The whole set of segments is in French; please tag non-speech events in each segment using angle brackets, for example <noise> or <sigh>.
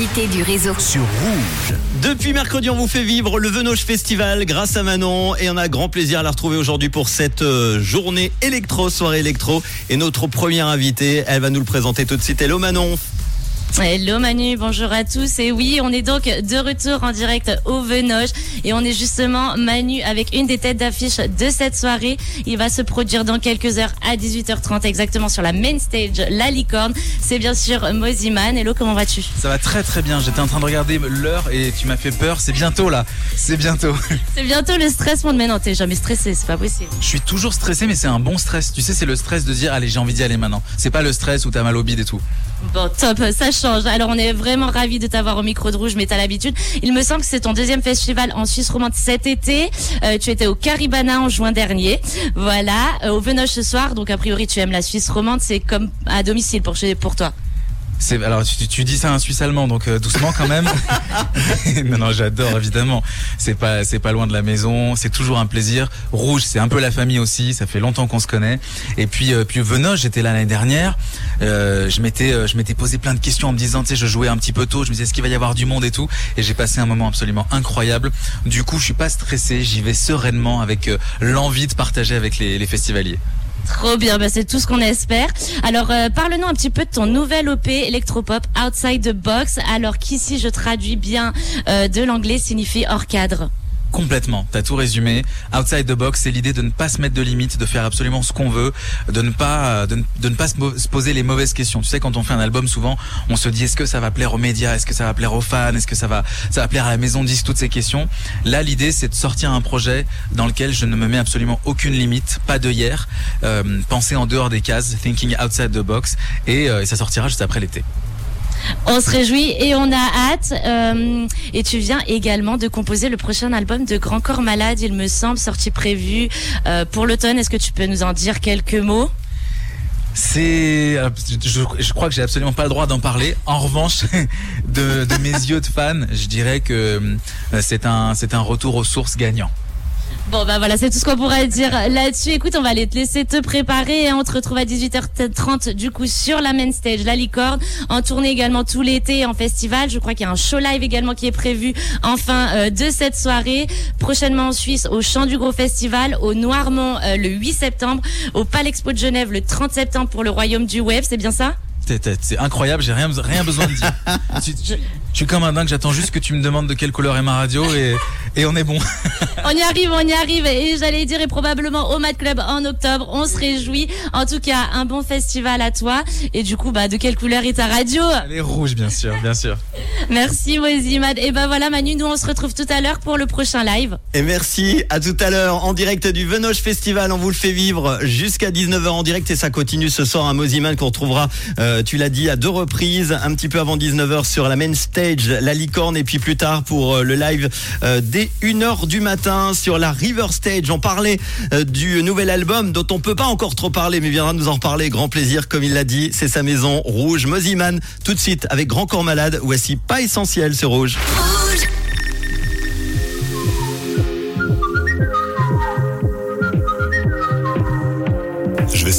Du réseau. sur Rouge. Depuis mercredi, on vous fait vivre le Venoche Festival grâce à Manon et on a grand plaisir à la retrouver aujourd'hui pour cette euh, journée électro, soirée électro. Et notre première invitée, elle va nous le présenter tout de suite. Hello Manon. Hello Manu, bonjour à tous. Et oui, on est donc de retour en direct au Venoche et on est justement Manu avec une des têtes d'affiche de cette soirée. Il va se produire dans quelques heures à 18h30 exactement sur la main stage La Licorne. C'est bien sûr Moziman. Hello, comment vas-tu? Ça va très très bien. J'étais en train de regarder l'heure et tu m'as fait peur. C'est bientôt là. C'est bientôt. <laughs> C'est bientôt le stress, mon mais non, t'es jamais stressé, c'est pas possible. Je suis toujours stressé, mais c'est un bon stress. Tu sais, c'est le stress de dire allez, j'ai envie d'y aller maintenant. C'est pas le stress où t'as mal au bide et tout. Bon, top, ça change. Alors, on est vraiment ravis de t'avoir au micro de rouge, mais t'as l'habitude. Il me semble que c'est ton deuxième festival en Suisse romande cet été. Euh, tu étais au Caribana en juin dernier. Voilà, euh, au Venoche ce soir. Donc, a priori, tu aimes la Suisse romande. C'est comme à domicile pour, chez- pour toi. C'est alors tu, tu dis ça à un Suisse allemand, donc euh, doucement quand même. <laughs> non non, j'adore évidemment. C'est pas c'est pas loin de la maison. C'est toujours un plaisir. Rouge, c'est un peu la famille aussi. Ça fait longtemps qu'on se connaît. Et puis euh, puis Venoge, j'étais là l'année dernière. Euh, je m'étais euh, je m'étais posé plein de questions en me disant, tu sais, je jouais un petit peu tôt. Je me disais, est-ce qu'il va y avoir du monde et tout? Et j'ai passé un moment absolument incroyable. Du coup, je suis pas stressé. J'y vais sereinement avec euh, l'envie de partager avec les, les festivaliers. Trop bien, bah, c'est tout ce qu'on espère. Alors, euh, parle-nous un petit peu de ton nouvel OP électropop Outside the Box. Alors qu'ici, je traduis bien euh, de l'anglais, signifie hors cadre. Complètement, t'as tout résumé. Outside the box, c'est l'idée de ne pas se mettre de limites, de faire absolument ce qu'on veut, de ne pas de ne, de ne pas se poser les mauvaises questions. Tu sais, quand on fait un album, souvent, on se dit est-ce que ça va plaire aux médias, est-ce que ça va plaire aux fans, est-ce que ça va ça va plaire à la maison 10, toutes ces questions. Là, l'idée, c'est de sortir un projet dans lequel je ne me mets absolument aucune limite, pas de hier, euh, penser en dehors des cases, thinking outside the box, et, euh, et ça sortira juste après l'été. On se réjouit et on a hâte. Euh, et tu viens également de composer le prochain album de Grand Corps Malade, il me semble, sorti prévu euh, pour l'automne. Est-ce que tu peux nous en dire quelques mots? C'est, je, je crois que j'ai absolument pas le droit d'en parler. En revanche, <laughs> de, de mes yeux de fan, je dirais que euh, c'est un, c'est un retour aux sources gagnant. Bon bah voilà, c'est tout ce qu'on pourra dire là-dessus. Écoute, on va aller te laisser te préparer et on te retrouve à 18h30 du coup sur la main stage La Licorne, en tournée également tout l'été en festival. Je crois qu'il y a un show live également qui est prévu en fin euh, de cette soirée. Prochainement en Suisse au Chant du Gros Festival, au Noirmont euh, le 8 septembre, au Palexpo de Genève le 30 septembre pour le Royaume du Web, c'est bien ça? C'est- incroyable, j'ai rien, rien besoin de dire. <laughs> Tu- tu- je suis comme un dingue, j'attends juste que tu me demandes de quelle couleur est ma radio et, et on est bon. <laughs> On y arrive, on y arrive. Et j'allais dire, et probablement au Mad Club en octobre, on se réjouit. En tout cas, un bon festival à toi. Et du coup, bah, de quelle couleur est ta radio? Elle est rouge, bien sûr, bien sûr. <laughs> Merci, Mad. Et ben voilà, Manu, nous on se retrouve tout à l'heure pour le prochain live. Et merci à tout à l'heure en direct du Venoche Festival. On vous le fait vivre jusqu'à 19h en direct et ça continue ce soir à Moziman qu'on retrouvera, euh, tu l'as dit, à deux reprises, un petit peu avant 19h sur la main stage, la licorne et puis plus tard pour euh, le live euh, dès 1h du matin sur la River Stage. On parlait euh, du nouvel album dont on peut pas encore trop parler mais viendra nous en reparler. Grand plaisir comme il l'a dit, c'est sa maison rouge. Moziman tout de suite avec Grand Corps Malade. Voici pas essentiel ce rouge.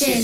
Pas